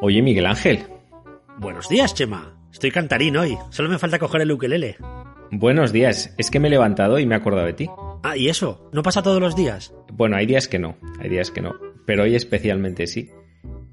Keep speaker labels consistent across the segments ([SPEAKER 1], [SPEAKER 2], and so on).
[SPEAKER 1] Oye, Miguel Ángel.
[SPEAKER 2] Buenos días, Chema. Estoy cantarín hoy. Solo me falta coger el ukelele.
[SPEAKER 1] Buenos días. Es que me he levantado y me he acordado de ti.
[SPEAKER 2] Ah, ¿y eso? ¿No pasa todos los días?
[SPEAKER 1] Bueno, hay días que no. Hay días que no. Pero hoy especialmente sí.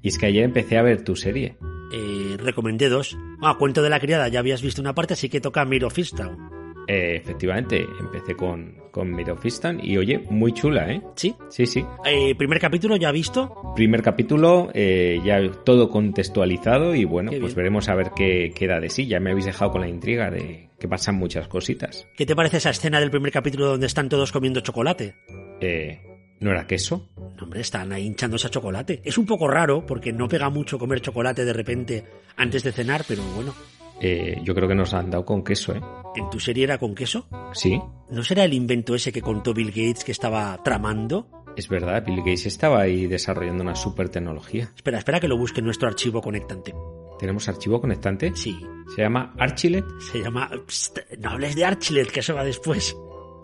[SPEAKER 1] Y es que ayer empecé a ver tu serie.
[SPEAKER 2] Eh, recomendé dos. Ah, Cuento de la Criada, ya habías visto una parte, así que toca Miro Fistown.
[SPEAKER 1] Eh, efectivamente, empecé con, con Mid of Easton y oye, muy chula, ¿eh?
[SPEAKER 2] ¿Sí?
[SPEAKER 1] Sí, sí.
[SPEAKER 2] Eh, ¿Primer capítulo ya visto?
[SPEAKER 1] Primer capítulo, eh, ya todo contextualizado y bueno,
[SPEAKER 2] Qué
[SPEAKER 1] pues
[SPEAKER 2] bien.
[SPEAKER 1] veremos a ver qué queda de sí. Ya me habéis dejado con la intriga de que pasan muchas cositas.
[SPEAKER 2] ¿Qué te parece esa escena del primer capítulo donde están todos comiendo chocolate?
[SPEAKER 1] Eh, ¿No era queso?
[SPEAKER 2] No, hombre, están ahí hinchándose a chocolate. Es un poco raro porque no pega mucho comer chocolate de repente antes de cenar, pero bueno.
[SPEAKER 1] Eh, yo creo que nos han dado con queso, ¿eh?
[SPEAKER 2] ¿En tu serie era con queso?
[SPEAKER 1] Sí,
[SPEAKER 2] ¿No será el invento ese que contó Bill Gates que estaba tramando?
[SPEAKER 1] es verdad, Bill Gates estaba ahí desarrollando una super tecnología.
[SPEAKER 2] Espera, espera que lo busque en nuestro archivo conectante.
[SPEAKER 1] ¿Tenemos archivo conectante?
[SPEAKER 2] Sí,
[SPEAKER 1] Se llama Archilet.
[SPEAKER 2] se llama... No hables de Archilet, que eso va después.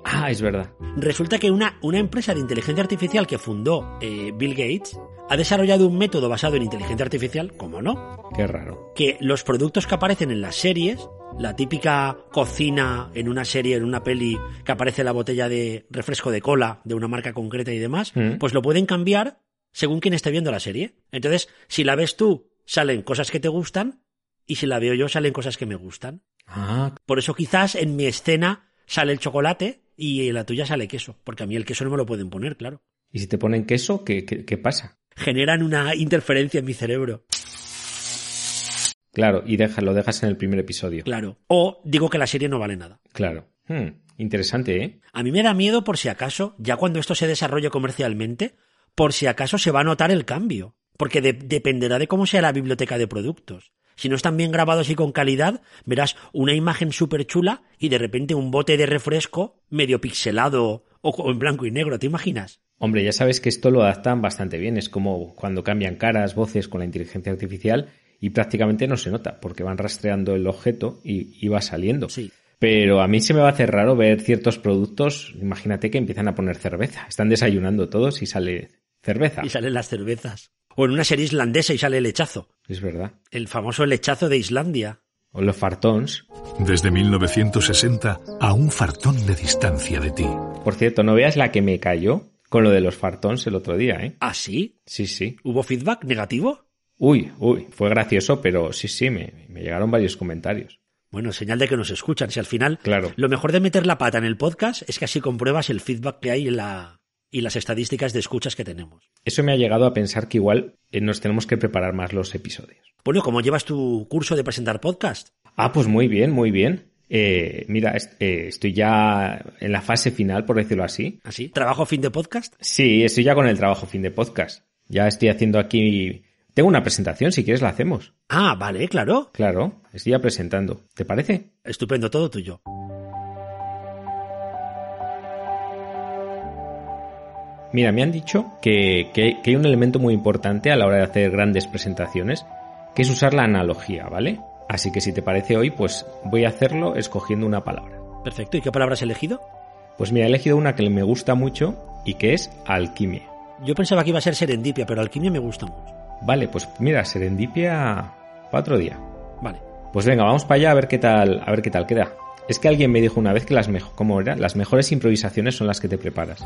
[SPEAKER 1] Ah, es verdad.
[SPEAKER 2] Resulta que una, una empresa de inteligencia artificial que fundó eh, Bill Gates ha desarrollado un método basado en inteligencia artificial, como no,
[SPEAKER 1] Qué raro.
[SPEAKER 2] que los productos que aparecen en las series, la típica cocina en una serie, en una peli, que aparece la botella de refresco de cola de una marca concreta y demás,
[SPEAKER 1] Mm.
[SPEAKER 2] pues lo pueden cambiar según quien esté viendo la serie. Entonces, si la ves tú, salen cosas que te gustan, y si la veo yo, salen cosas que me gustan.
[SPEAKER 1] Ah,
[SPEAKER 2] Por eso quizás en mi escena sale el chocolate y en la tuya sale queso, porque a mí el queso no me lo pueden poner, claro.
[SPEAKER 1] ¿y si te ponen queso, qué, qué, qué pasa?
[SPEAKER 2] Generan una interferencia en mi cerebro,
[SPEAKER 1] Claro, y deja, lo dejas en el primer episodio.
[SPEAKER 2] claro. O digo que la serie no vale nada.
[SPEAKER 1] Claro. Hmm, interesante, ¿eh?
[SPEAKER 2] A mí me da miedo por si acaso, ya cuando esto se desarrolle comercialmente, por si acaso se va a notar el cambio. Porque de- dependerá de cómo sea la biblioteca de productos. Si no están bien grabados y con calidad, verás una imagen súper chula y de repente un bote de refresco medio pixelado o o en blanco y negro, ¿te imaginas?
[SPEAKER 1] Hombre, ya sabes que esto lo adaptan bastante bien. Es como cuando cambian caras, voces con la inteligencia artificial y prácticamente no se nota porque van rastreando el objeto y, y va saliendo.
[SPEAKER 2] Sí.
[SPEAKER 1] Pero a mí se me va a hacer raro ver ciertos productos. Imagínate que empiezan a poner cerveza. Están desayunando todos y sale cerveza.
[SPEAKER 2] Y salen las cervezas. O en una serie islandesa y sale el lechazo.
[SPEAKER 1] Es verdad.
[SPEAKER 2] El famoso lechazo de Islandia.
[SPEAKER 1] O los fartons.
[SPEAKER 3] Desde 1960 a un fartón de distancia de ti.
[SPEAKER 1] Por cierto, no veas la que me cayó con lo de los fartons el otro día, ¿eh?
[SPEAKER 2] ¿Ah, sí?
[SPEAKER 1] Sí, sí.
[SPEAKER 2] ¿Hubo feedback negativo?
[SPEAKER 1] Uy, uy, fue gracioso, pero sí, sí, me, me llegaron varios comentarios.
[SPEAKER 2] Bueno, señal de que nos escuchan. Si al final
[SPEAKER 1] Claro.
[SPEAKER 2] lo mejor de meter la pata en el podcast es que así compruebas el feedback que hay en la, y las estadísticas de escuchas que tenemos.
[SPEAKER 1] Eso me ha llegado a pensar que igual eh, nos tenemos que preparar más los episodios.
[SPEAKER 2] Bueno, ¿cómo llevas tu curso de presentar podcast?
[SPEAKER 1] Ah, pues muy bien, muy bien. Eh, mira, est- eh, estoy ya en la fase final, por decirlo así.
[SPEAKER 2] ¿Así? ¿Trabajo fin de podcast?
[SPEAKER 1] Sí, estoy ya con el trabajo fin de podcast. Ya estoy haciendo aquí... Tengo una presentación, si quieres la hacemos.
[SPEAKER 2] Ah, vale, claro.
[SPEAKER 1] Claro, estoy ya presentando. ¿Te parece?
[SPEAKER 2] Estupendo, todo tuyo.
[SPEAKER 1] Mira, me han dicho que, que- que hay un elemento muy importante a la hora de hacer grandes presentaciones, que es usar la analogía, ¿vale? Así que si te parece hoy, pues voy a hacerlo escogiendo una palabra.
[SPEAKER 2] Perfecto. ¿Y qué palabra has elegido?
[SPEAKER 1] Pues mira, he elegido una que me gusta mucho y que es alquimia.
[SPEAKER 2] Yo pensaba que iba a ser serendipia, pero alquimia me gusta mucho.
[SPEAKER 1] Vale, pues mira, serendipia para otro día.
[SPEAKER 2] Vale.
[SPEAKER 1] Pues venga, vamos para allá a ver qué tal, a ver qué tal queda. Es que alguien me dijo una vez que las mejores, ¿cómo era? Las mejores improvisaciones son las que te preparas.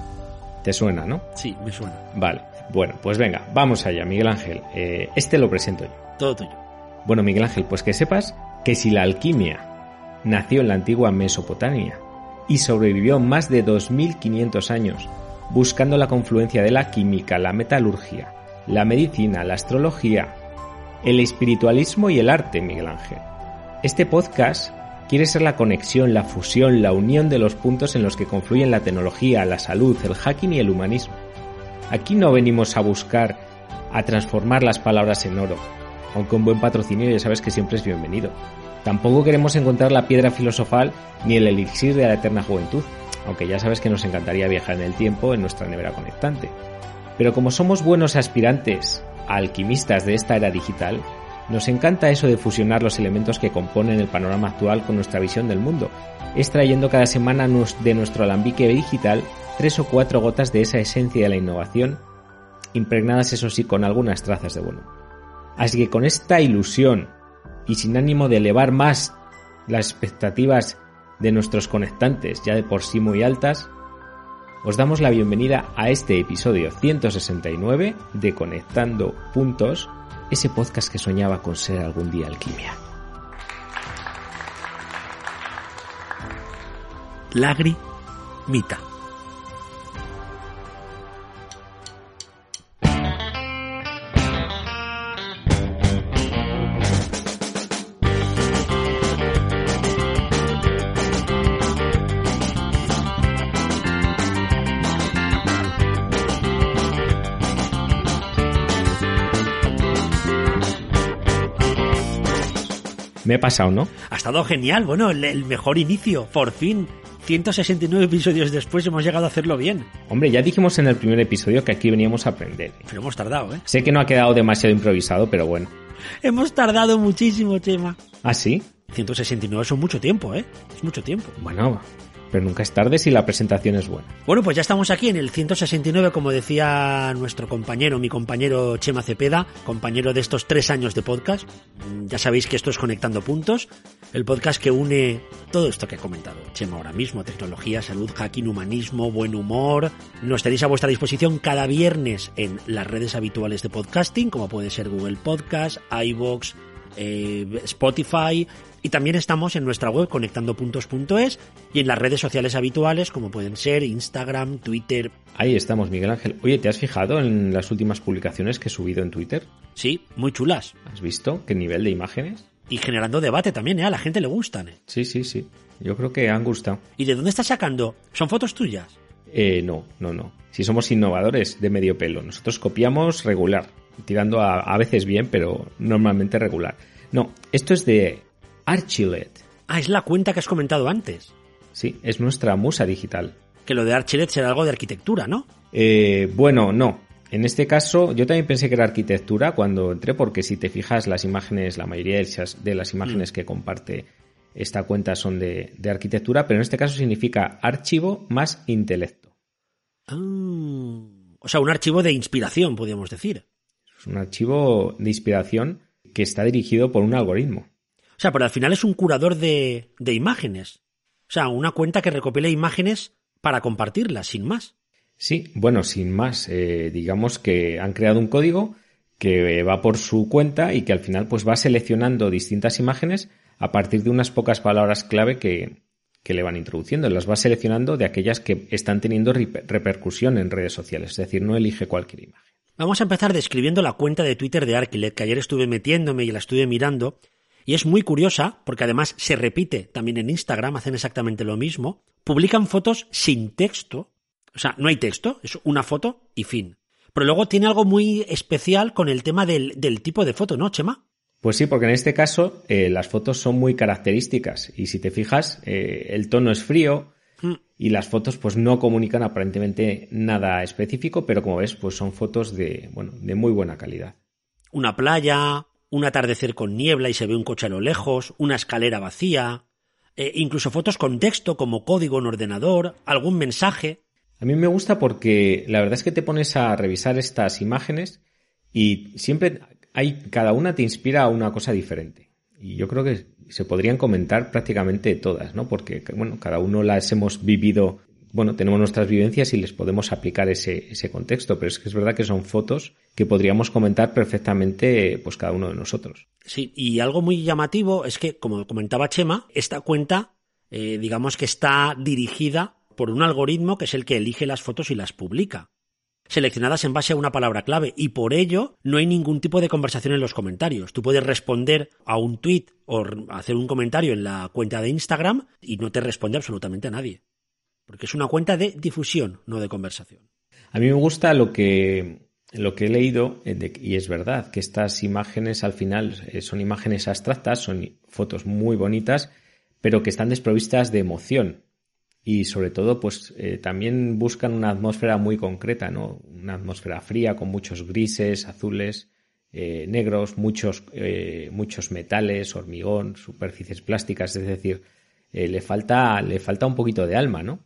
[SPEAKER 1] Te suena, ¿no?
[SPEAKER 2] Sí, me suena.
[SPEAKER 1] Vale. Bueno, pues venga, vamos allá, Miguel Ángel. Eh, este lo presento yo.
[SPEAKER 2] Todo tuyo.
[SPEAKER 1] Bueno, Miguel Ángel, pues que sepas que si la alquimia nació en la antigua Mesopotamia y sobrevivió más de 2500 años buscando la confluencia de la química, la metalurgia, la medicina, la astrología, el espiritualismo y el arte, Miguel Ángel. Este podcast quiere ser la conexión, la fusión, la unión de los puntos en los que confluyen la tecnología, la salud, el hacking y el humanismo. Aquí no venimos a buscar a transformar las palabras en oro, aunque un buen patrocinio ya sabes que siempre es bienvenido. Tampoco queremos encontrar la piedra filosofal ni el elixir de la eterna juventud, aunque ya sabes que nos encantaría viajar en el tiempo en nuestra nevera conectante. Pero como somos buenos aspirantes alquimistas de esta era digital, nos encanta eso de fusionar los elementos que componen el panorama actual con nuestra visión del mundo, extrayendo cada semana de nuestro alambique digital tres o cuatro gotas de esa esencia de la innovación, impregnadas eso sí con algunas trazas de bueno. Así que con esta ilusión y sin ánimo de elevar más las expectativas de nuestros conectantes, ya de por sí muy altas, os damos la bienvenida a este episodio 169 de Conectando Puntos, ese podcast que soñaba con ser algún día alquimia.
[SPEAKER 2] Lagri Mita.
[SPEAKER 1] Me he pasado, ¿no?
[SPEAKER 2] Ha estado genial, bueno, el, el mejor inicio, por fin. 169 episodios después hemos llegado a hacerlo bien.
[SPEAKER 1] Hombre, ya dijimos en el primer episodio que aquí veníamos a aprender.
[SPEAKER 2] Pero hemos tardado, ¿eh?
[SPEAKER 1] Sé que no ha quedado demasiado improvisado, pero bueno.
[SPEAKER 2] Hemos tardado muchísimo, Chema.
[SPEAKER 1] ¿Ah, sí?
[SPEAKER 2] 169 son mucho tiempo, ¿eh? Es mucho tiempo.
[SPEAKER 1] Bueno, pero nunca es tarde si la presentación es buena.
[SPEAKER 2] Bueno, pues ya estamos aquí en el 169, como decía nuestro compañero, mi compañero Chema Cepeda, compañero de estos tres años de podcast. Mm, Ya sabéis que esto es Conectando Puntos, el podcast que une todo esto que he comentado. Chema ahora mismo, tecnología, salud, hacking, humanismo, buen humor. Nos tenéis a vuestra disposición cada viernes en las redes habituales de podcasting, como puede ser Google Podcast, iVoox, eh, Spotify y también estamos en nuestra web conectandopuntos.es y en las redes sociales habituales como pueden ser Instagram, Twitter.
[SPEAKER 1] Ahí estamos, Miguel Ángel. Oye, ¿te has fijado en las últimas publicaciones que he subido en Twitter?
[SPEAKER 2] Sí, muy chulas.
[SPEAKER 1] ¿Has visto qué nivel de imágenes?
[SPEAKER 2] Y generando debate también, ¿eh? A la gente le gustan. ¿eh?
[SPEAKER 1] Sí, sí, sí. Yo creo que han gustado.
[SPEAKER 2] ¿Y de dónde estás sacando? ¿Son fotos tuyas?
[SPEAKER 1] Eh, no, no, no. Si somos innovadores de medio pelo, nosotros copiamos regular, tirando a, a veces bien, pero normalmente regular. No, esto es de Archilet.
[SPEAKER 2] Ah, es la cuenta que has comentado antes.
[SPEAKER 1] Sí, es nuestra musa digital.
[SPEAKER 2] Que lo de Archilet será algo de arquitectura, ¿no?
[SPEAKER 1] Eh, bueno, no. En este caso, yo también pensé que era arquitectura cuando entré, porque si te fijas, las imágenes, la mayoría de las imágenes que comparte esta cuenta son de, de arquitectura, pero en este caso significa archivo más intelecto.
[SPEAKER 2] Ah, o sea, un archivo de inspiración, podríamos decir.
[SPEAKER 1] Es un archivo de inspiración que está dirigido por un algoritmo.
[SPEAKER 2] O sea, pero al final es un curador de, de imágenes. O sea, una cuenta que recopila imágenes para compartirlas, sin más.
[SPEAKER 1] Sí, bueno, sin más, eh, digamos que han creado un código que va por su cuenta y que al final pues va seleccionando distintas imágenes a partir de unas pocas palabras clave que, que le van introduciendo. Las va seleccionando de aquellas que están teniendo repercusión en redes sociales, es decir, no elige cualquier imagen.
[SPEAKER 2] Vamos a empezar describiendo la cuenta de Twitter de Arquilet, que ayer estuve metiéndome y la estuve mirando. Y es muy curiosa, porque además se repite también en Instagram, hacen exactamente lo mismo. Publican fotos sin texto. O sea, no hay texto, es una foto y fin. Pero luego tiene algo muy especial con el tema del, del tipo de foto, ¿no, Chema?
[SPEAKER 1] Pues sí, porque en este caso eh, las fotos son muy características y si te fijas, eh, el tono es frío
[SPEAKER 2] Mm.
[SPEAKER 1] y las fotos pues no comunican aparentemente nada específico, pero como ves, pues son fotos de, bueno, de muy buena calidad.
[SPEAKER 2] Una playa, un atardecer con niebla y se ve un coche a lo lejos, una escalera vacía, eh, incluso fotos con texto como código en ordenador, algún mensaje.
[SPEAKER 1] A mí me gusta porque la verdad es que te pones a revisar estas imágenes y siempre hay, cada una te inspira a una cosa diferente. Y yo creo que se podrían comentar prácticamente todas, ¿no? Porque, bueno, cada uno las hemos vivido, bueno, tenemos nuestras vivencias y les podemos aplicar ese, ese contexto, pero es que es verdad que son fotos que podríamos comentar perfectamente, pues cada uno de nosotros.
[SPEAKER 2] Sí, y algo muy llamativo es que, como comentaba Chema, esta cuenta, eh, digamos que está dirigida por un algoritmo que es el que elige las fotos y las publica, seleccionadas en base a una palabra clave, y por ello no hay ningún tipo de conversación en los comentarios. Tú puedes responder a un tweet o hacer un comentario en la cuenta de Instagram y no te responde absolutamente a nadie. Porque es una cuenta de difusión, no de conversación.
[SPEAKER 1] A mí me gusta lo que, lo que he leído, eh, y es verdad, que estas imágenes al final eh, son imágenes abstractas, son fotos muy bonitas, pero que están desprovistas de emoción. Y sobre todo, pues eh, también buscan una atmósfera muy concreta, ¿no? Una atmósfera fría con muchos grises, azules, negros, muchos, muchos metales, hormigón, superficies plásticas, es decir, le falta, le falta un poquito de alma, ¿no?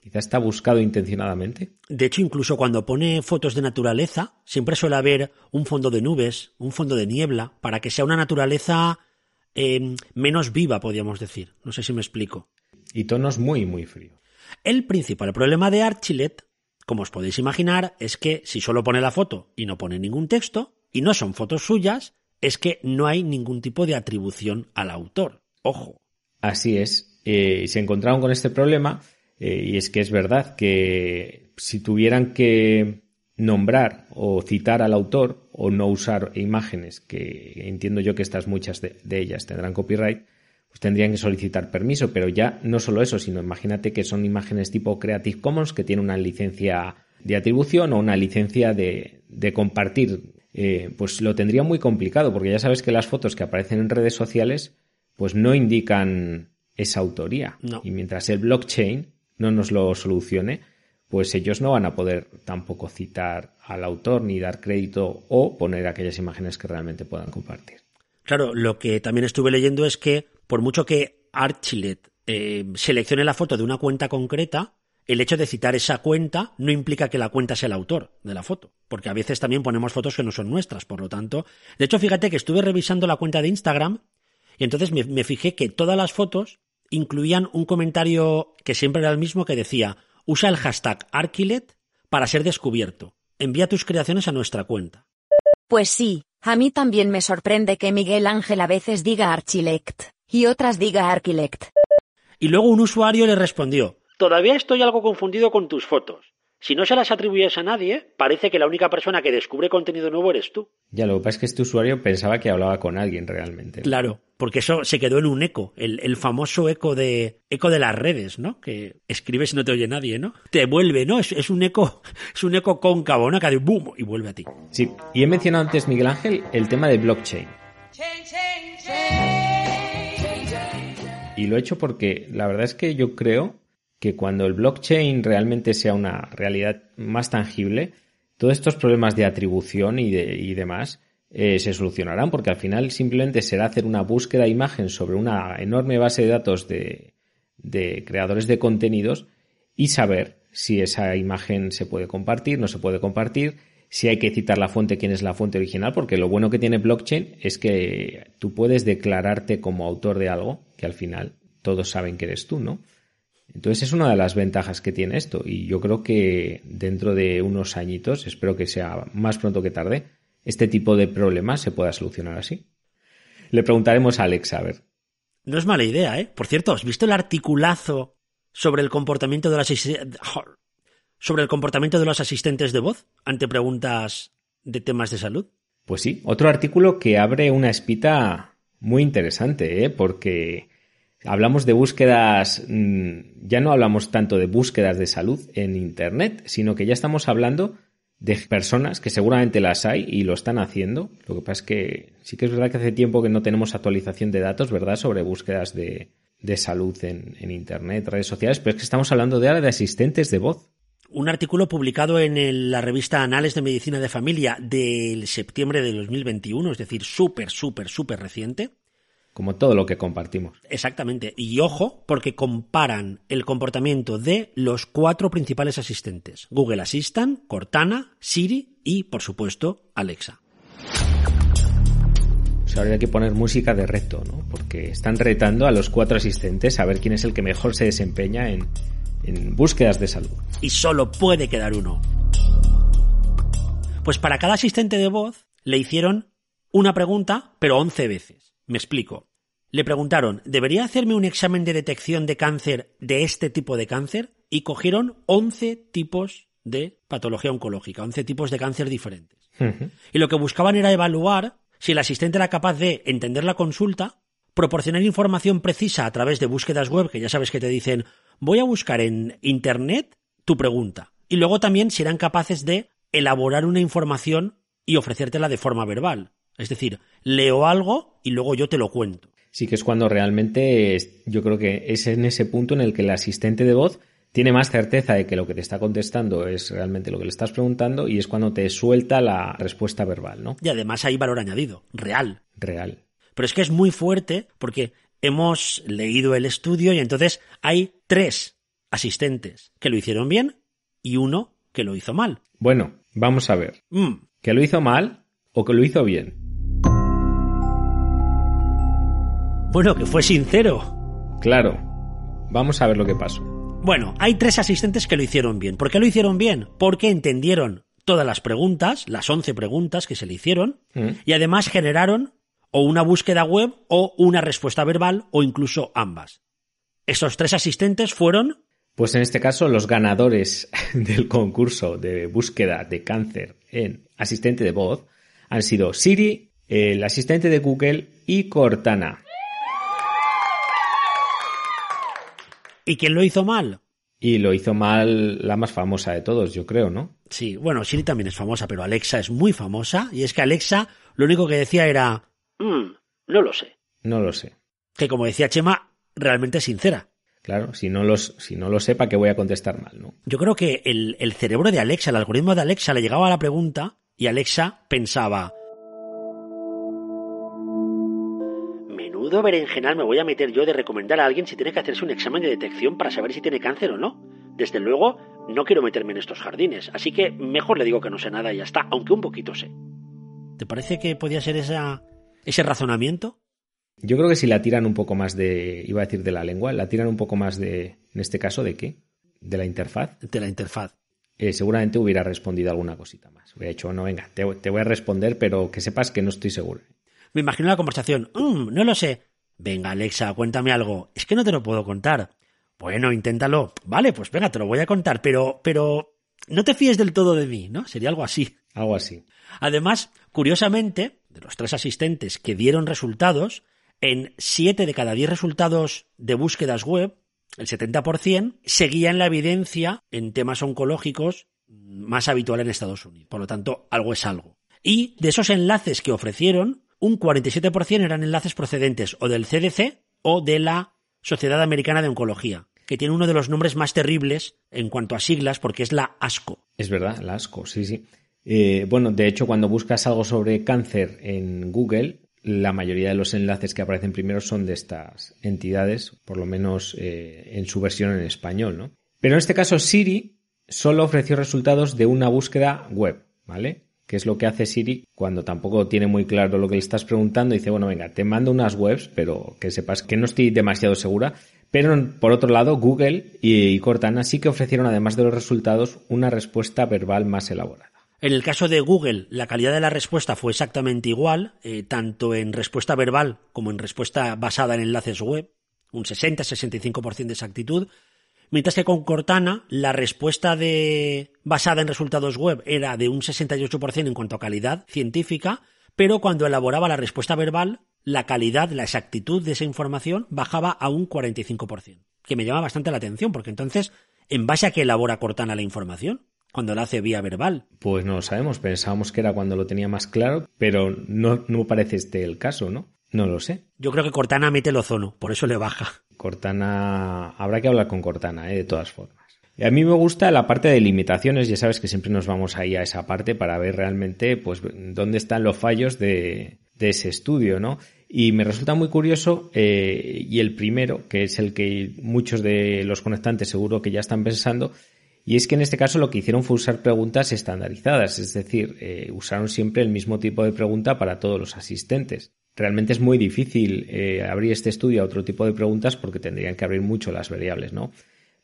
[SPEAKER 1] Quizá está buscado intencionadamente.
[SPEAKER 2] De hecho, incluso cuando pone fotos de naturaleza, siempre suele haber un fondo de nubes, un fondo de niebla, para que sea una naturaleza eh, menos viva, podríamos decir. No sé si me explico.
[SPEAKER 1] Y tonos muy, muy fríos.
[SPEAKER 2] El principal problema de Archilet, como os podéis imaginar, es que si solo pone la foto y no pone ningún texto, y no son fotos suyas, es que no hay ningún tipo de atribución al autor. Ojo.
[SPEAKER 1] Así es. Eh, y se encontraron con este problema eh, y es que es verdad que si tuvieran que nombrar o citar al autor o no usar imágenes, que entiendo yo que estas muchas de, de ellas tendrán copyright, pues tendrían que solicitar permiso, pero ya no solo eso, sino imagínate que son imágenes tipo Creative Commons que tienen una licencia de atribución o una licencia de, de compartir, eh, pues lo tendría muy complicado, porque ya sabes que las fotos que aparecen en redes sociales, pues no indican esa autoría.
[SPEAKER 2] No.
[SPEAKER 1] Y mientras el blockchain no nos lo solucione, pues ellos no van a poder tampoco citar al autor ni dar crédito o poner aquellas imágenes que realmente puedan compartir.
[SPEAKER 2] Claro, lo que también estuve leyendo es que por mucho que Archilet eh, seleccione la foto de una cuenta concreta, el hecho de citar esa cuenta no implica que la cuenta sea el autor de la foto, porque a veces también ponemos fotos que no son nuestras, por lo tanto, de hecho, fíjate que estuve revisando la cuenta de Instagram y entonces me fijé que todas las fotos incluían un comentario que siempre era el mismo que decía, usa el hashtag Archilet para ser descubierto. Envía tus creaciones a nuestra cuenta.
[SPEAKER 4] Pues sí, a mí también me sorprende que Miguel Ángel a veces diga Archilect y otras diga Archilect.
[SPEAKER 2] Y luego un usuario le respondió, Todavía estoy algo confundido con tus fotos. Si no se las atribuyes a nadie, parece que la única persona que descubre contenido nuevo eres tú.
[SPEAKER 1] Ya, lo que pasa es que este usuario pensaba que hablaba con alguien realmente. ¿no?
[SPEAKER 2] Claro, porque eso se quedó en un eco, el, el famoso eco de eco de las redes, ¿no? Que escribes y no te oye nadie, ¿no? Te vuelve, ¿no? Es, es un eco, es un eco cóncavo, ¿no? Que hace boom y vuelve a ti.
[SPEAKER 1] Sí, y he mencionado antes, Miguel Ángel, el tema de blockchain. Y lo he hecho porque la verdad es que yo creo que cuando el blockchain realmente sea una realidad más tangible, todos estos problemas de atribución y, de, y demás eh, se solucionarán porque al final simplemente será hacer una búsqueda de imagen sobre una enorme base de datos de, de creadores de contenidos y saber si esa imagen se puede compartir, no se puede compartir, si hay que citar la fuente, quién es la fuente original, porque lo bueno que tiene blockchain es que tú puedes declararte como autor de algo que al final todos saben que eres tú, ¿no? Entonces es una de las ventajas que tiene esto y yo creo que dentro de unos añitos, espero que sea más pronto que tarde, este tipo de problemas se pueda solucionar así. Le preguntaremos a Alex a ver.
[SPEAKER 2] No es mala idea, ¿eh? Por cierto, ¿has visto el articulazo sobre el comportamiento de las sobre el comportamiento de los asistentes de voz ante preguntas de temas de salud?
[SPEAKER 1] Pues sí, otro artículo que abre una espita muy interesante, ¿eh? porque hablamos de búsquedas, mm, ya no hablamos tanto de búsquedas de salud en Internet, sino que ya estamos hablando de personas que seguramente las hay y lo están haciendo. Lo que pasa es que sí que es verdad que hace tiempo que no tenemos actualización de datos, ¿verdad?, sobre búsquedas de, de salud en, en, Internet, redes sociales, pero es que estamos hablando de ahora de asistentes de voz.
[SPEAKER 2] Un artículo publicado en la revista Anales de Medicina de Familia del septiembre de 2021, es decir, súper, súper, súper reciente.
[SPEAKER 1] Como todo lo que compartimos.
[SPEAKER 2] Exactamente. Y ojo, porque comparan el comportamiento de los cuatro principales asistentes. Google Assistant, Cortana, Siri y, por supuesto, Alexa.
[SPEAKER 1] Pues ahora hay que poner música de reto, ¿no? Porque están retando a los cuatro asistentes a ver quién es el que mejor se desempeña en, en búsquedas de salud.
[SPEAKER 2] Y solo puede quedar uno. Pues para cada asistente de voz le hicieron una pregunta, pero 11 veces. Me explico. Le preguntaron, ¿debería hacerme un examen de detección de cáncer de este tipo de cáncer? Y cogieron 11 tipos de patología oncológica, 11 tipos de cáncer diferentes. Uh -huh. Y lo que buscaban era evaluar si el asistente era capaz de entender la consulta, proporcionar información precisa a través de búsquedas web, que ya sabes que te dicen, voy a buscar en Internet tu pregunta. Y luego también si eran capaces de elaborar una información y ofrecértela de forma verbal. Es decir, leo algo y luego yo te lo cuento.
[SPEAKER 1] Sí que es cuando realmente yo creo que es en ese punto en el que el asistente de voz tiene más certeza de que lo que te está contestando es realmente lo que le estás preguntando y es cuando te suelta la respuesta verbal, ¿no?
[SPEAKER 2] Y además hay valor añadido, real.
[SPEAKER 1] Real.
[SPEAKER 2] Pero es que es muy fuerte porque hemos leído el estudio y entonces hay tres asistentes que lo hicieron bien y uno que lo hizo mal.
[SPEAKER 1] Bueno, vamos a ver.
[SPEAKER 2] Mm,
[SPEAKER 1] ¿Que lo hizo mal o que lo hizo bien?
[SPEAKER 2] Bueno, que fue sincero.
[SPEAKER 1] Claro. Vamos a ver lo que pasó.
[SPEAKER 2] Bueno, hay tres asistentes que lo hicieron bien. ¿Por qué lo hicieron bien? Porque entendieron todas las preguntas, las 11 preguntas que se le hicieron,
[SPEAKER 1] Mm.
[SPEAKER 2] y además generaron o una búsqueda web o una respuesta verbal o incluso ambas. Esos tres asistentes fueron
[SPEAKER 1] Pues en este caso, los ganadores del concurso de búsqueda de cáncer en asistente de voz han sido Siri, el asistente de Google y Cortana.
[SPEAKER 2] ¿Y quién lo hizo mal?
[SPEAKER 1] Y lo hizo mal la más famosa de todos, yo creo, ¿no?
[SPEAKER 2] Sí, bueno, Siri también es famosa, pero Alexa es muy famosa, y es que Alexa lo único que decía era, "Mm, no lo sé.
[SPEAKER 1] No lo sé.
[SPEAKER 2] Que como decía Chema, realmente es sincera.
[SPEAKER 1] Claro, si no, los, si no lo sepa, que voy a contestar mal, ¿no?
[SPEAKER 2] Yo creo que el, el cerebro de Alexa, el algoritmo de Alexa le llegaba a la pregunta y Alexa pensaba, menudo berenjenal me voy a meter yo de recomendar a alguien si tiene que hacerse un examen de detección para saber si tiene cáncer o no. Desde luego, no quiero meterme en estos jardines, así que mejor le digo que no sé nada y ya está, aunque un poquito sé. ¿Te parece que podía ser esa, ese razonamiento?
[SPEAKER 1] Yo creo que si la tiran un poco más de, iba a decir de la lengua, la tiran un poco más de, en este caso, ¿de qué? De la interfaz.
[SPEAKER 2] De la interfaz.
[SPEAKER 1] eh, seguramente hubiera respondido alguna cosita más. Hubiera dicho, no, venga, te, te voy a responder, pero que sepas que no estoy seguro.
[SPEAKER 2] Me imagino la conversación. "Mm, no lo sé. Venga, Alexa, cuéntame algo. Es que no te lo puedo contar. Bueno, inténtalo. Vale, pues venga, te lo voy a contar, pero, pero no te fíes del todo de mí, ¿no? Sería algo así.
[SPEAKER 1] Algo así.
[SPEAKER 2] Además, curiosamente, de los tres asistentes que dieron resultados, en siete de cada diez resultados de búsquedas web, el 70% seguían la evidencia en temas oncológicos más habitual en Estados Unidos. Por lo tanto, algo es algo. Y de esos enlaces que ofrecieron, un 47% eran enlaces procedentes o del CDC o de la Sociedad Americana de Oncología, que tiene uno de los nombres más terribles en cuanto a siglas porque es la ASCO.
[SPEAKER 1] Es verdad, la asco, sí, sí. Eh, bueno, de hecho, cuando buscas algo sobre cáncer en Google, la mayoría de los enlaces que aparecen primero son de estas entidades, por lo menos eh, en su versión en español, ¿no? Pero en este caso, Siri solo ofreció resultados de una búsqueda web, ¿vale? Que es lo que hace Siri cuando tampoco tiene muy claro lo que le estás preguntando. Dice, bueno, venga, te mando unas webs, pero que sepas que no estoy demasiado segura. Pero por otro lado, Google y Cortana sí que ofrecieron, además de los resultados, una respuesta verbal más elaborada.
[SPEAKER 2] En el caso de Google, la calidad de la respuesta fue exactamente igual, eh, tanto en respuesta verbal como en respuesta basada en enlaces web, un 60-65% de exactitud, mientras que con Cortana la respuesta de basada en resultados web era de un 68% en cuanto a calidad científica, pero cuando elaboraba la respuesta verbal, la calidad, la exactitud de esa información bajaba a un 45%, que me llama bastante la atención, porque entonces, ¿en base a qué elabora Cortana la información? Cuando la hace vía verbal.
[SPEAKER 1] Pues no lo sabemos, pensábamos que era cuando lo tenía más claro, pero no, no parece este el caso, ¿no? No lo sé.
[SPEAKER 2] Yo creo que Cortana mete el ozono, por eso le baja.
[SPEAKER 1] Cortana, habrá que hablar con Cortana, ¿eh? de todas formas. A mí me gusta la parte de limitaciones, ya sabes que siempre nos vamos ahí a esa parte para ver realmente pues dónde están los fallos de, de ese estudio, ¿no? Y me resulta muy curioso, eh, y el primero, que es el que muchos de los conectantes seguro que ya están pensando, y es que en este caso lo que hicieron fue usar preguntas estandarizadas, es decir, eh, usaron siempre el mismo tipo de pregunta para todos los asistentes. Realmente es muy difícil eh, abrir este estudio a otro tipo de preguntas porque tendrían que abrir mucho las variables, ¿no?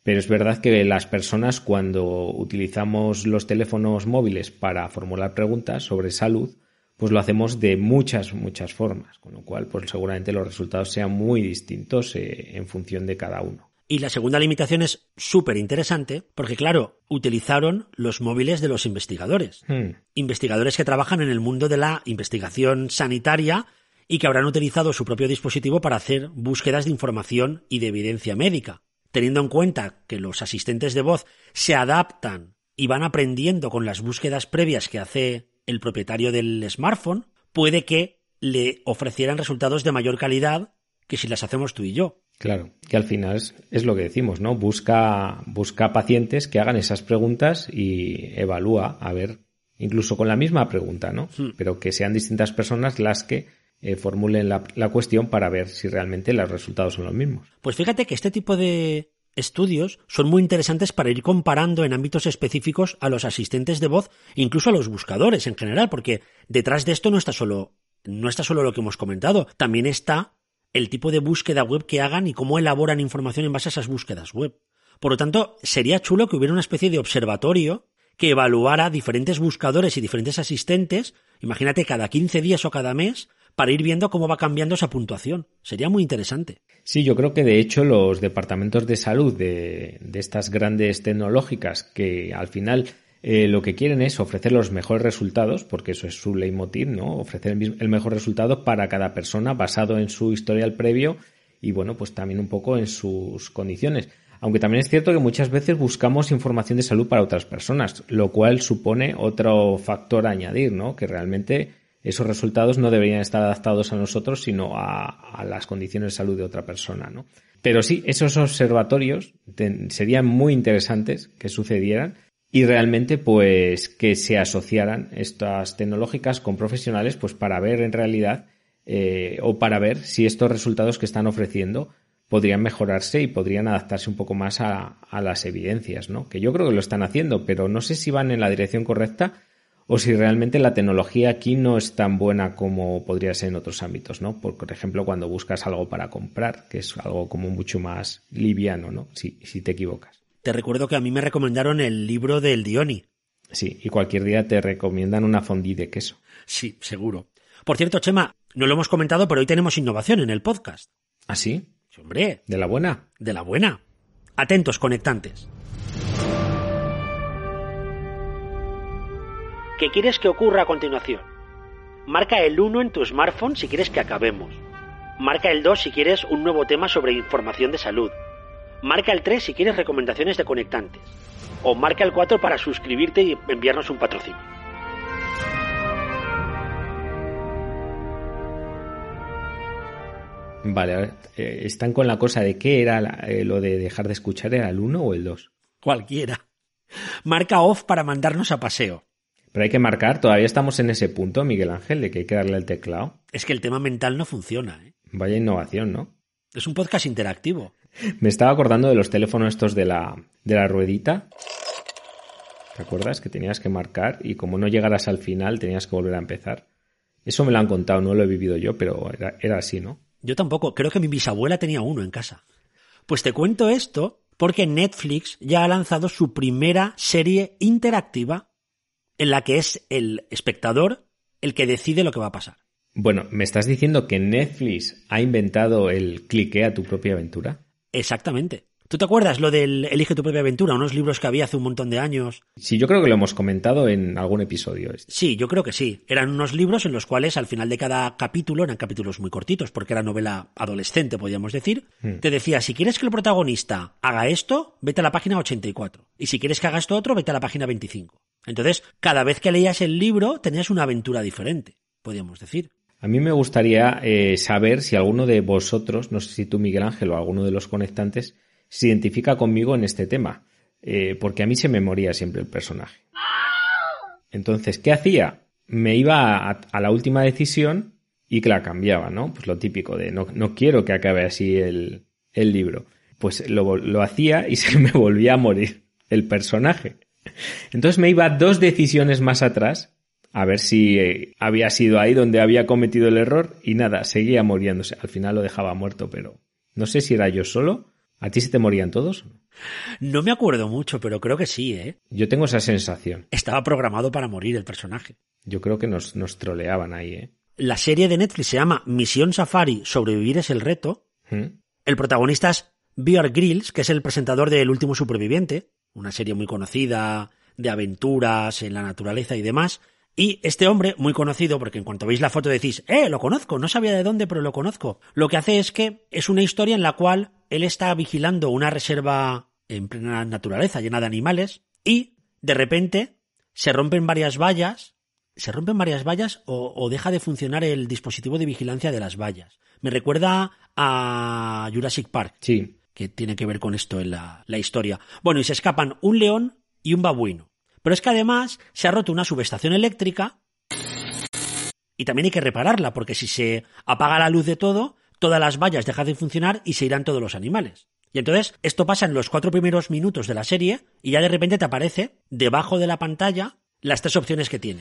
[SPEAKER 1] Pero es verdad que las personas cuando utilizamos los teléfonos móviles para formular preguntas sobre salud, pues lo hacemos de muchas, muchas formas, con lo cual pues seguramente los resultados sean muy distintos eh, en función de cada uno.
[SPEAKER 2] Y la segunda limitación es súper interesante porque, claro, utilizaron los móviles de los investigadores.
[SPEAKER 1] Hmm.
[SPEAKER 2] Investigadores que trabajan en el mundo de la investigación sanitaria y que habrán utilizado su propio dispositivo para hacer búsquedas de información y de evidencia médica. Teniendo en cuenta que los asistentes de voz se adaptan y van aprendiendo con las búsquedas previas que hace el propietario del smartphone, puede que le ofrecieran resultados de mayor calidad que si las hacemos tú y yo.
[SPEAKER 1] Claro, que al final es, es, lo que decimos, ¿no? Busca, busca pacientes que hagan esas preguntas y evalúa, a ver, incluso con la misma pregunta, ¿no?
[SPEAKER 2] Hmm.
[SPEAKER 1] Pero que sean distintas personas las que eh, formulen la, cuestión para ver si realmente los resultados son los mismos.
[SPEAKER 2] Pues fíjate que este tipo de estudios son muy interesantes para ir comparando en ámbitos específicos a los asistentes de voz, incluso a los buscadores en general, porque detrás de esto no está solo, no está solo lo que hemos comentado, también está el tipo de búsqueda web que hagan y cómo elaboran información en base a esas búsquedas web. Por lo tanto, sería chulo que hubiera una especie de observatorio que evaluara diferentes buscadores y diferentes asistentes, imagínate cada 15 días o cada mes, para ir viendo cómo va cambiando esa puntuación. Sería muy interesante.
[SPEAKER 1] Sí, yo creo que de hecho los departamentos de salud de, estas grandes tecnológicas que al final eh, lo que quieren es ofrecer los mejores resultados, porque eso es su leitmotiv, ¿no? Ofrecer el, el mejor resultado para cada persona basado en su historial previo y bueno, pues también un poco en sus condiciones. Aunque también es cierto que muchas veces buscamos información de salud para otras personas, lo cual supone otro factor a añadir, ¿no? Que realmente esos resultados no deberían estar adaptados a nosotros, sino a, a las condiciones de salud de otra persona, ¿no? Pero sí, esos observatorios serían muy interesantes que sucedieran y realmente pues que se asociaran estas tecnológicas con profesionales pues para ver en realidad eh, o para ver si estos resultados que están ofreciendo podrían mejorarse y podrían adaptarse un poco más a, a las evidencias, ¿no? Que yo creo que lo están haciendo, pero no sé si van en la dirección correcta o si realmente la tecnología aquí no es tan buena como podría ser en otros ámbitos, ¿no? Por, ejemplo, cuando buscas algo para comprar, que es algo como mucho más liviano, ¿no? Si, si te equivocas.
[SPEAKER 2] Te recuerdo que a mí me recomendaron el libro del Dioni.
[SPEAKER 1] Sí, y cualquier día te recomiendan una fondue de queso.
[SPEAKER 2] Sí, seguro. Por cierto, Chema, no lo hemos comentado, pero hoy tenemos innovación en el podcast.
[SPEAKER 1] ¿Ah, sí?
[SPEAKER 2] Sí, hombre.
[SPEAKER 1] ¿De la buena?
[SPEAKER 2] De la buena. Atentos, conectantes. ¿Qué quieres que ocurra a continuación? Marca el 1 en tu smartphone si quieres que acabemos. Marca el 2 si quieres un nuevo tema sobre información de salud. Marca el 3 si quieres recomendaciones de conectantes. O marca el 4 para suscribirte y enviarnos un patrocinio.
[SPEAKER 1] Vale, a ver, eh, están con la cosa de qué era la, eh, lo de dejar de escuchar, ¿era el 1 o el 2?
[SPEAKER 2] Cualquiera. Marca off para mandarnos a paseo.
[SPEAKER 1] Pero hay que marcar, todavía estamos en ese punto, Miguel Ángel, de que hay que darle al teclado.
[SPEAKER 2] Es que el tema mental no funciona, ¿eh?
[SPEAKER 1] Vaya innovación, ¿no?
[SPEAKER 2] Es un podcast interactivo.
[SPEAKER 1] Me estaba acordando de los teléfonos estos de la, de la ruedita. ¿Te acuerdas? Que tenías que marcar y como no llegaras al final tenías que volver a empezar. Eso me lo han contado, no lo he vivido yo, pero era, era así, ¿no?
[SPEAKER 2] Yo tampoco, creo que mi bisabuela tenía uno en casa. Pues te cuento esto porque Netflix ya ha lanzado su primera serie interactiva en la que es el espectador el que decide lo que va a pasar.
[SPEAKER 1] Bueno, ¿me estás diciendo que Netflix ha inventado el clique a tu propia aventura?
[SPEAKER 2] Exactamente. ¿Tú te acuerdas lo del Elige tu propia aventura? Unos libros que había hace un montón de años.
[SPEAKER 1] Sí, yo creo que lo hemos comentado en algún episodio. Este.
[SPEAKER 2] Sí, yo creo que sí. Eran unos libros en los cuales al final de cada capítulo, eran capítulos muy cortitos, porque era novela adolescente, podríamos decir, hmm. te decía, si quieres que el protagonista haga esto, vete a la página 84. Y si quieres que haga esto otro, vete a la página 25. Entonces, cada vez que leías el libro, tenías una aventura diferente, podríamos decir.
[SPEAKER 1] A mí me gustaría eh, saber si alguno de vosotros, no sé si tú Miguel Ángel o alguno de los conectantes, se identifica conmigo en este tema, eh, porque a mí se me moría siempre el personaje. Entonces, ¿qué hacía? Me iba a, la última decisión y que la cambiaba, ¿no? Pues lo típico de no, no quiero que acabe así el, el libro. Pues lo, lo hacía y se me volvía a morir el personaje. Entonces me iba dos decisiones más atrás a ver si eh, había sido ahí donde había cometido el error y nada, seguía muriéndose. Al final lo dejaba muerto, pero no sé si era yo solo. ¿A ti se te morían todos?
[SPEAKER 2] No me acuerdo mucho, pero creo que sí, ¿eh?
[SPEAKER 1] Yo tengo esa sensación.
[SPEAKER 2] Estaba programado para morir el personaje.
[SPEAKER 1] Yo creo que nos, nos troleaban ahí, ¿eh?
[SPEAKER 2] La serie de Netflix se llama Misión Safari, sobrevivir es el reto. ¿Mm? El protagonista es Bear Grylls, que es el presentador de El último superviviente, una serie muy conocida de aventuras en la naturaleza y demás. Y este hombre, muy conocido, porque en cuanto veis la foto decís, eh, lo conozco, no sabía de dónde, pero lo conozco. Lo que hace es que es una historia en la cual él está vigilando una reserva en plena naturaleza, llena de animales, y de repente se rompen varias vallas, se rompen varias vallas o, o deja de funcionar el dispositivo de vigilancia de las vallas. Me recuerda a Jurassic Park.
[SPEAKER 1] Sí
[SPEAKER 2] que tiene que ver con esto en la, la, historia. Bueno, y se escapan un león y un babuino. Pero es que además se ha roto una subestación eléctrica y también hay que repararla, porque si se apaga la luz de todo, todas las vallas dejan de funcionar y se irán todos los animales. Y entonces esto pasa en los cuatro primeros minutos de la serie y ya de repente te aparece debajo de la pantalla las tres opciones que tiene.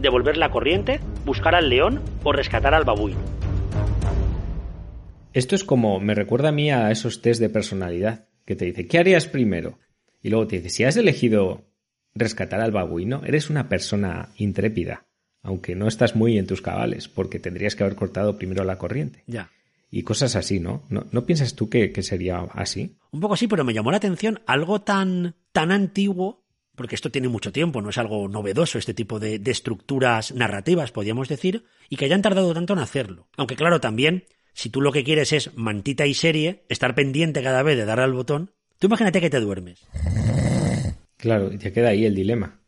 [SPEAKER 2] Devolver la corriente, buscar al león o rescatar al babuino.
[SPEAKER 1] Esto es como, me recuerda a mí a esos test de personalidad, que te dice, ¿qué harías primero? Y luego te dice, si has elegido rescatar al babuino, eres una persona intrépida, aunque no estás muy en tus cabales, porque tendrías que haber cortado primero la corriente.
[SPEAKER 2] Ya.
[SPEAKER 1] Y cosas así, ¿no? ¿No, piensas tú que, que, sería así?
[SPEAKER 2] Un poco así, pero me llamó la atención algo tan, tan antiguo, porque esto tiene mucho tiempo, no es algo novedoso este tipo de, de estructuras narrativas, podríamos decir, y que hayan tardado tanto en hacerlo. Aunque claro, también, si tú lo que quieres es mantita y serie, estar pendiente cada vez de darle al botón, tú imagínate que te duermes.
[SPEAKER 1] Claro, y te queda ahí el dilema.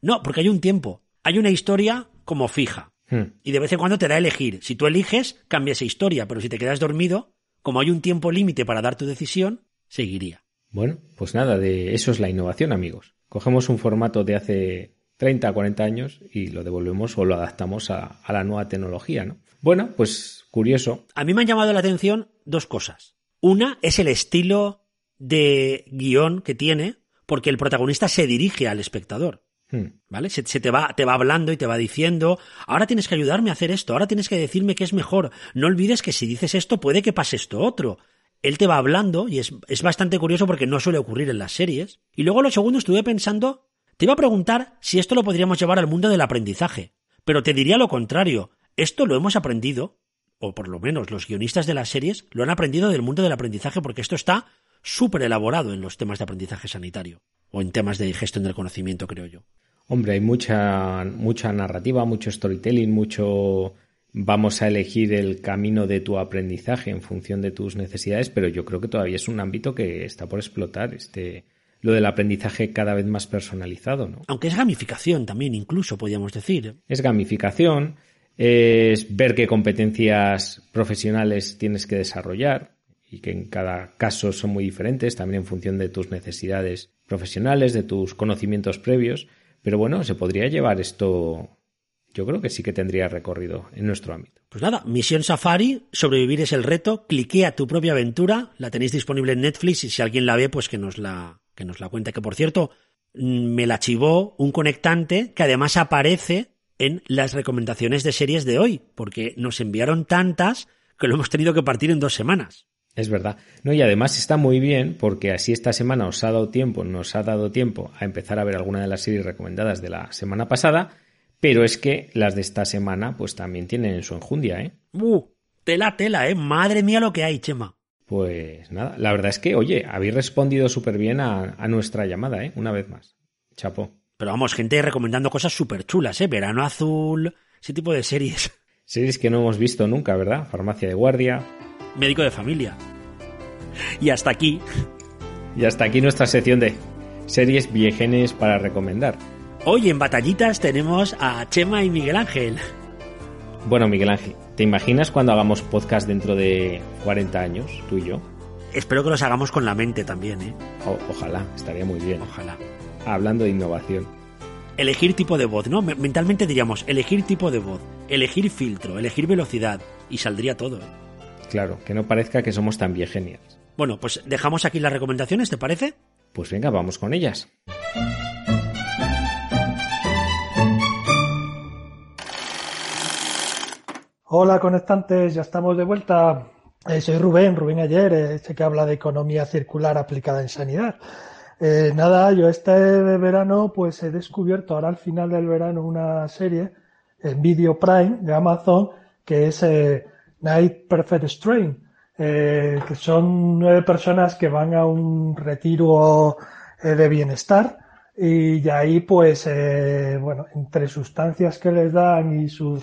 [SPEAKER 2] No, porque hay un tiempo. Hay una historia como fija. Hmm. Y de vez en cuando te da a elegir. Si tú eliges, cambia esa historia, pero si te quedas dormido, como hay un tiempo límite para dar tu decisión, seguiría.
[SPEAKER 1] Bueno, pues nada, de eso es la innovación, amigos. Cogemos un formato de hace 30, 40 años y lo devolvemos o lo adaptamos a, a la nueva tecnología, ¿no? Bueno, pues curioso.
[SPEAKER 2] A mí me han llamado la atención dos cosas. Una es el estilo de guion que tiene, porque el protagonista se dirige al espectador. Hmm. ¿Vale? Se, te, va, te va hablando y te va diciendo, ahora tienes que ayudarme a hacer esto, ahora tienes que decirme que es mejor. No olvides que si dices esto puede que pase esto otro. Él te va hablando y es, es bastante curioso porque no suele ocurrir en las series. Y luego lo segundo estuve pensando, te iba a preguntar si esto lo podríamos llevar al mundo del aprendizaje. Pero te diría lo contrario. Esto lo hemos aprendido, o por lo menos los guionistas de las series lo han aprendido del mundo del aprendizaje porque esto está súper elaborado en los temas de aprendizaje sanitario o en temas de gestión del conocimiento, creo yo.
[SPEAKER 1] Hombre, hay mucha, mucha narrativa, mucho storytelling, mucho vamos a elegir el camino de tu aprendizaje en función de tus necesidades, pero yo creo que todavía es un ámbito que está por explotar, este, lo del aprendizaje cada vez más personalizado, ¿no?
[SPEAKER 2] Aunque es gamificación también, incluso, podríamos decir.
[SPEAKER 1] Es gamificación, es ver qué competencias profesionales tienes que desarrollar, y que en cada caso son muy diferentes, también en función de tus necesidades profesionales, de tus conocimientos previos. Pero bueno, se podría llevar esto, yo creo que sí que tendría recorrido en nuestro ámbito.
[SPEAKER 2] Pues nada, Misión Safari, sobrevivir es el reto, cliquea tu propia aventura, la tenéis disponible en Netflix y si alguien la ve, pues que nos la, que nos la cuente. Que por cierto, mm, me la chivó un conectante que además aparece en las recomendaciones de series de hoy, porque nos enviaron tantas que lo hemos tenido que partir en dos semanas.
[SPEAKER 1] Es verdad. No, y además está muy bien porque así esta semana os ha dado tiempo, nos ha dado tiempo a empezar a ver alguna de las series recomendadas de la semana pasada, pero es que las de esta semana pues también tienen su enjundia, ¿eh?
[SPEAKER 2] ¡Uh! Tela, tela, ¿eh? Madre mía lo que hay, Chema.
[SPEAKER 1] Pues nada, la verdad es que, oye, habéis respondido súper bien a, a, nuestra llamada, ¿eh? Una vez más. Chapo.
[SPEAKER 2] Pero vamos, gente recomendando cosas súper chulas, ¿eh? Verano azul, ese tipo de series.
[SPEAKER 1] Series que no hemos visto nunca, ¿verdad? Farmacia de guardia,
[SPEAKER 2] médico de familia. Y hasta aquí.
[SPEAKER 1] Y hasta aquí nuestra sección de series viejenes para recomendar.
[SPEAKER 2] Hoy en Batallitas tenemos a Chema y Miguel Ángel.
[SPEAKER 1] Bueno, Miguel Ángel, ¿te imaginas cuando hagamos podcast dentro de 40 años, tú y yo?
[SPEAKER 2] Espero que los hagamos con la mente también, ¿eh?
[SPEAKER 1] ojalá, estaría muy bien.
[SPEAKER 2] Ojalá.
[SPEAKER 1] Hablando de innovación.
[SPEAKER 2] Elegir tipo de voz, ¿no? Mentalmente diríamos, elegir tipo de voz, elegir filtro, elegir velocidad, y saldría todo. ¿Eh?
[SPEAKER 1] Claro, que no parezca que somos tan viegenias.
[SPEAKER 2] Bueno, pues dejamos aquí las recomendaciones, ¿te parece?
[SPEAKER 1] Pues venga, vamos con ellas.
[SPEAKER 5] Hola conectantes, ya estamos de vuelta. Eh, soy Rubén, Rubén Ayer, este que habla de economía circular aplicada en sanidad. Eh, nada, yo este verano pues he descubierto ahora al final del verano una serie en Video Prime de Amazon que es Night Perfect Strain, eh, que son nueve personas que van a un retiro eh, de bienestar y ahí pues, eh, bueno, entre sustancias que les dan y sus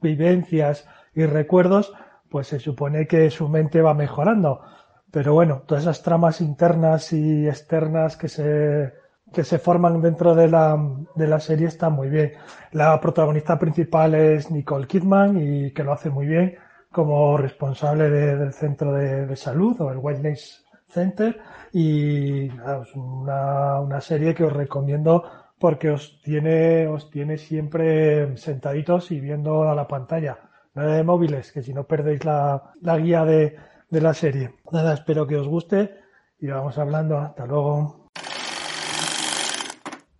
[SPEAKER 5] vivencias y recuerdos, pues se supone que su mente va mejorando. Pero bueno, todas esas tramas internas y externas que se, que se forman dentro de la, de la serie están muy bien. La protagonista principal es Nicole Kidman y que lo hace muy bien como responsable del centro de, salud o el Wellness Center y es una, una, serie que os recomiendo porque os tiene, os tiene siempre sentaditos y viendo a la pantalla. nada de móviles, que si no perdéis la, la guía de, de la serie. Nada, espero que os guste y vamos hablando. Hasta luego.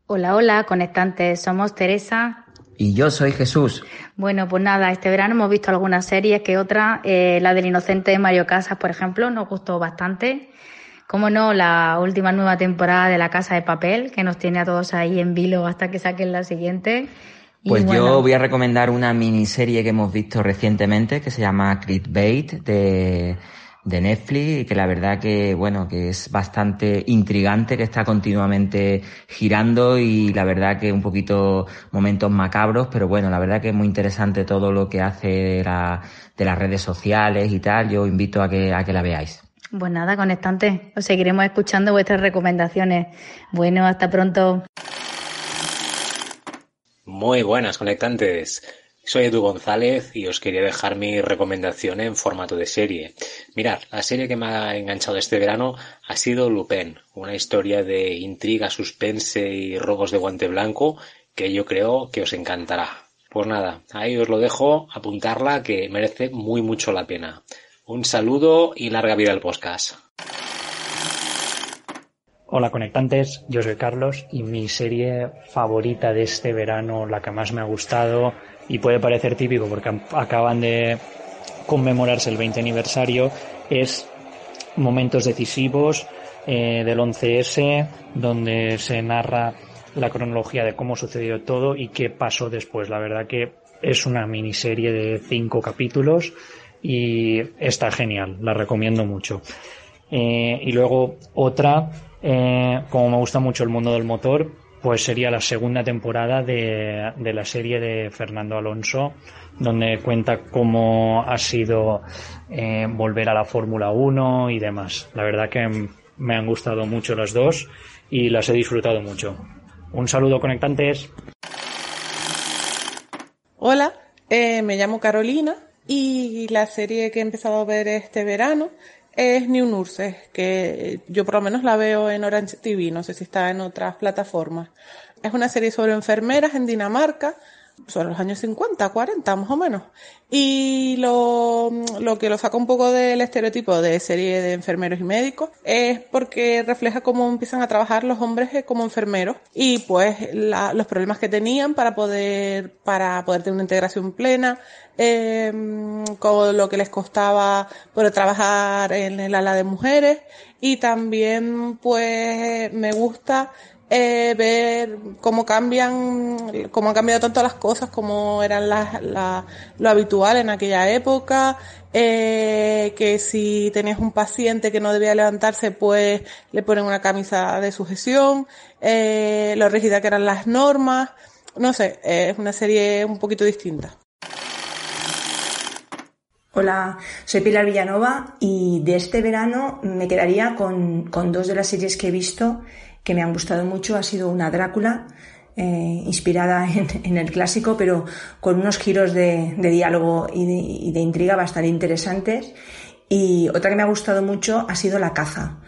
[SPEAKER 6] Hola, hola, conectantes. Somos Teresa.
[SPEAKER 7] Y yo soy Jesús.
[SPEAKER 6] Bueno, pues nada, este verano hemos visto algunas series que otra, eh, la del inocente de Mario Casas, por ejemplo, nos gustó bastante. Como no, la última nueva temporada de La Casa de Papel, que nos tiene a todos ahí en vilo hasta que saquen la siguiente. Y
[SPEAKER 7] Pues
[SPEAKER 6] bueno,
[SPEAKER 7] yo voy a recomendar una miniserie que hemos visto recientemente que se llama Clickbait de, de Netflix y que la verdad que, bueno, que es bastante intrigante, que está continuamente girando y la verdad que un poquito momentos macabros, pero bueno, la verdad que es muy interesante todo lo que hace de, la- de las redes sociales y tal. Yo invito a que, a que la veáis.
[SPEAKER 6] Pues nada, conectantes, os seguiremos escuchando vuestras recomendaciones. Bueno, hasta pronto.
[SPEAKER 8] Muy buenas, conectantes. Soy Edu González y os quería dejar mi recomendación en formato de serie. Mirad, la serie que me ha enganchado este verano ha sido Lupin, una historia de intriga, suspense y robos de guante blanco que yo creo que os encantará. Pues nada, ahí os lo dejo, apuntarla que merece muy mucho la pena. Un saludo y larga vida al podcast.
[SPEAKER 9] Hola conectantes, yo soy Carlos y mi serie favorita de este verano, la que más me ha gustado y puede parecer típico porque acaban de conmemorarse el 20 aniversario, es Momentos Decisivos eh, del 11S, donde se narra la cronología de cómo sucedió todo y qué pasó después. La verdad que es una miniserie de cinco capítulos y está genial, la recomiendo mucho. Eh, y luego otra, eh, como me gusta mucho el mundo del motor, pues sería la segunda temporada de, la serie de Fernando Alonso, donde cuenta cómo ha sido eh, volver a la Fórmula 1 y demás. La verdad que me han gustado mucho las dos y las he disfrutado mucho. Un saludo conectantes.
[SPEAKER 10] Hola, eh, me llamo Carolina y la serie que he empezado a ver este verano es New Nurses, que yo por lo menos la veo en Orange TV, no sé si está en otras plataformas. Es una serie sobre enfermeras en Dinamarca, sobre los años 50, 40 más o menos. Y lo, lo que lo saca un poco del estereotipo de serie de enfermeros y médicos es porque refleja cómo empiezan a trabajar los hombres eh, como enfermeros y pues los problemas que tenían para poder, para poder tener una integración plena, eh, con lo que les costaba poder trabajar en el ala de mujeres y también pues me gusta eh, ver cómo cambian, cómo han cambiado tanto las cosas, como eran las, la- lo habitual en aquella época, eh, que si tenías un paciente que no debía levantarse, pues le ponen una camisa de sujeción, eh, lo rígida que eran las normas, no sé, es una serie un poquito distinta.
[SPEAKER 11] Hola, soy Pilar Villanova y de este verano me quedaría con, con dos de las series que he visto que me han gustado mucho. Ha sido una Drácula, eh, inspirada en, el clásico, pero con unos giros de, diálogo y de, y de intriga bastante interesantes. Y otra que me ha gustado mucho ha sido La caza.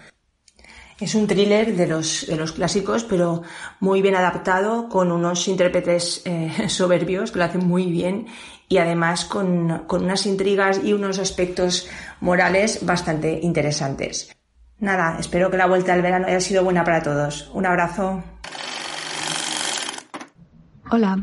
[SPEAKER 11] Es un thriller de los, de los clásicos, pero muy bien adaptado, con unos intérpretes eh, soberbios que lo hacen muy bien y además con, con unas intrigas y unos aspectos morales bastante interesantes. Nada, espero que la vuelta al verano haya sido buena para todos. Un abrazo.
[SPEAKER 12] Hola,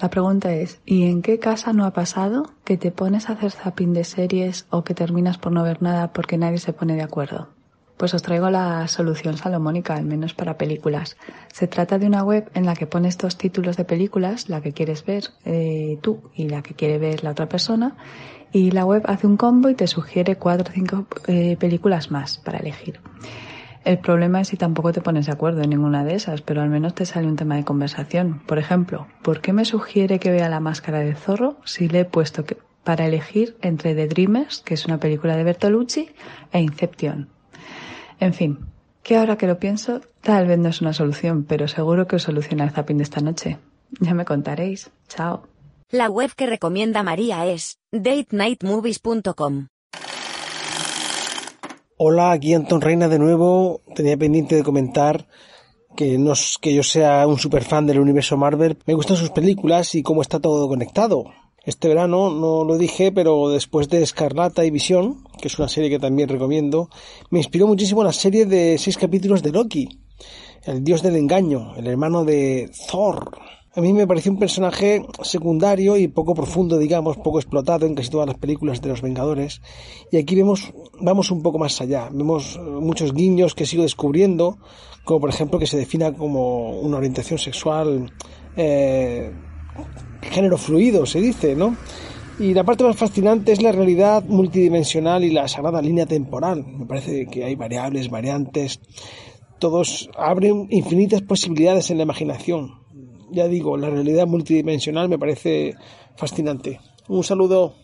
[SPEAKER 12] la pregunta es, ¿y en qué casa no ha pasado que te pones a hacer zapping de series o que terminas por no ver nada porque nadie se pone de acuerdo? Pues os traigo la solución salomónica, al menos para películas. Se trata de una web en la que pones dos títulos de películas, la que quieres ver eh, tú y la que quiere ver la otra persona, y la web hace un combo y te sugiere cuatro o cinco eh, películas más para elegir. El problema es si tampoco te pones de acuerdo en ninguna de esas, pero al menos te sale un tema de conversación. Por ejemplo, ¿por qué me sugiere que vea La Máscara de Zorro si le he puesto que, para elegir entre The Dreamers, que es una película de Bertolucci, e Inception? En fin, que ahora que lo pienso, tal vez no es una solución, pero seguro que os soluciona el zapping de esta noche. Ya me contaréis. Chao.
[SPEAKER 4] La web que recomienda María es datenightmovies.com.
[SPEAKER 13] Hola, aquí Anton Reina de nuevo. Tenía pendiente de comentar que no es que yo sea un super fan del universo Marvel. Me gustan sus películas y cómo está todo conectado. Este verano, no lo dije, pero después de Escarlata y Visión, que es una serie que también recomiendo, me inspiró muchísimo la serie de seis capítulos de Loki, el dios del engaño, el hermano de Thor. A mí me pareció un personaje secundario y poco profundo, digamos, poco explotado en casi todas las películas de los Vengadores. Y aquí vemos, vamos un poco más allá. Vemos eh, muchos guiños que sigo descubriendo, como por ejemplo que se defina como una orientación sexual eh, género fluido, se dice, ¿no? Y la parte más fascinante es la realidad multidimensional y la sagrada línea temporal. Me parece que hay variables, variantes, todos abren infinitas posibilidades en la imaginación. Ya digo, la realidad multidimensional me parece fascinante. Un saludo.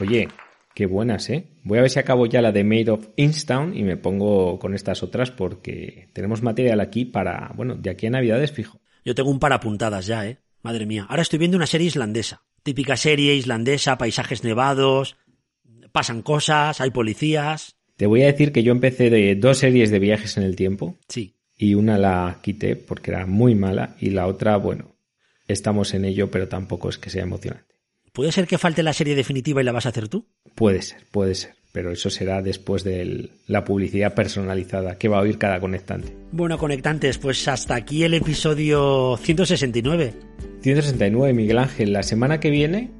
[SPEAKER 1] Oye, qué buenas, ¿eh? Voy a ver si acabo ya la de Made of Instown y me pongo con estas otras porque tenemos material aquí para, bueno, de aquí a Navidades fijo.
[SPEAKER 2] Yo tengo un par apuntadas ya, ¿eh? Madre mía. Ahora estoy viendo una serie islandesa. Típica serie islandesa, paisajes nevados, pasan cosas, hay policías.
[SPEAKER 1] Te voy a decir que yo empecé de dos series de viajes en el tiempo.
[SPEAKER 2] Sí.
[SPEAKER 1] Y una la quité porque era muy mala y la otra, bueno, estamos en ello, pero tampoco es que sea emocionante.
[SPEAKER 2] ¿Puede ser que falte la serie definitiva y la vas a hacer tú?
[SPEAKER 1] Puede ser, puede ser. Pero eso será después de la publicidad personalizada que va a oír cada conectante.
[SPEAKER 2] Bueno, conectantes, pues hasta aquí el episodio 169.
[SPEAKER 1] 169, Miguel Ángel. La semana que viene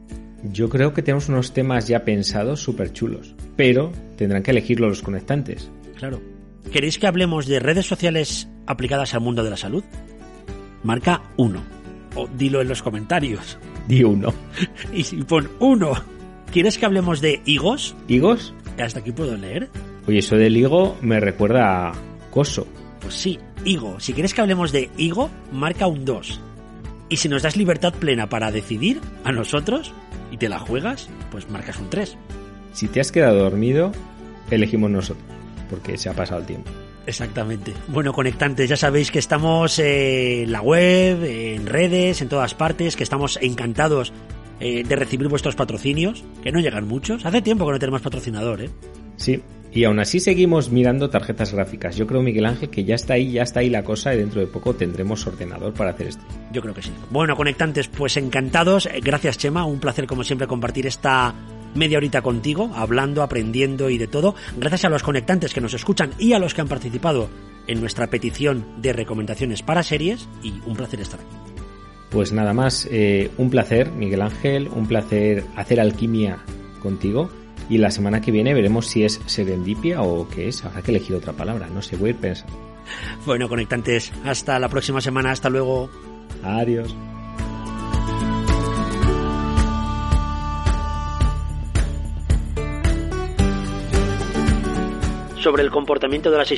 [SPEAKER 1] yo creo que tenemos unos temas ya pensados súper chulos. Pero tendrán que elegirlo los conectantes.
[SPEAKER 2] Claro. ¿Queréis que hablemos de redes sociales aplicadas al mundo de la salud? Marca uno. O dilo en los comentarios.
[SPEAKER 1] Di uno.
[SPEAKER 2] y si pon uno. ¿Quieres que hablemos de higos?
[SPEAKER 1] ¿Higos?
[SPEAKER 2] Hasta aquí puedo leer.
[SPEAKER 1] Oye, eso del higo me recuerda a coso.
[SPEAKER 2] Pues sí, higo. Si quieres que hablemos de higo, marca un 2. Y si nos das libertad plena para decidir, a nosotros, y te la juegas, pues marcas un 3.
[SPEAKER 1] Si te has quedado dormido, elegimos nosotros, porque se ha pasado el tiempo.
[SPEAKER 2] Exactamente. Bueno, conectantes, ya sabéis que estamos en la web, en redes, en todas partes, que estamos encantados eh, de recibir vuestros patrocinios, que no llegan muchos. Hace tiempo que no tenemos patrocinador, ¿eh?
[SPEAKER 1] Sí, y aún así seguimos mirando tarjetas gráficas. Yo creo, Miguel Ángel, que ya está ahí, ya está ahí la cosa y dentro de poco tendremos ordenador para hacer esto.
[SPEAKER 2] Yo creo que sí. Bueno, conectantes, pues encantados. Gracias, Chema. Un placer, como siempre, compartir esta media horita contigo, hablando, aprendiendo y de todo. Gracias a los conectantes que nos escuchan y a los que han participado en nuestra petición de recomendaciones para series. Y un placer estar aquí.
[SPEAKER 1] Pues nada más, eh, un placer, Miguel Ángel, un placer hacer alquimia contigo. Y la semana que viene veremos si es serendipia o qué es. Habrá que elegir otra palabra, no sé, voy a ir pensando.
[SPEAKER 2] Bueno, conectantes, hasta la próxima semana, hasta luego.
[SPEAKER 1] Adiós.
[SPEAKER 2] Sobre el comportamiento de las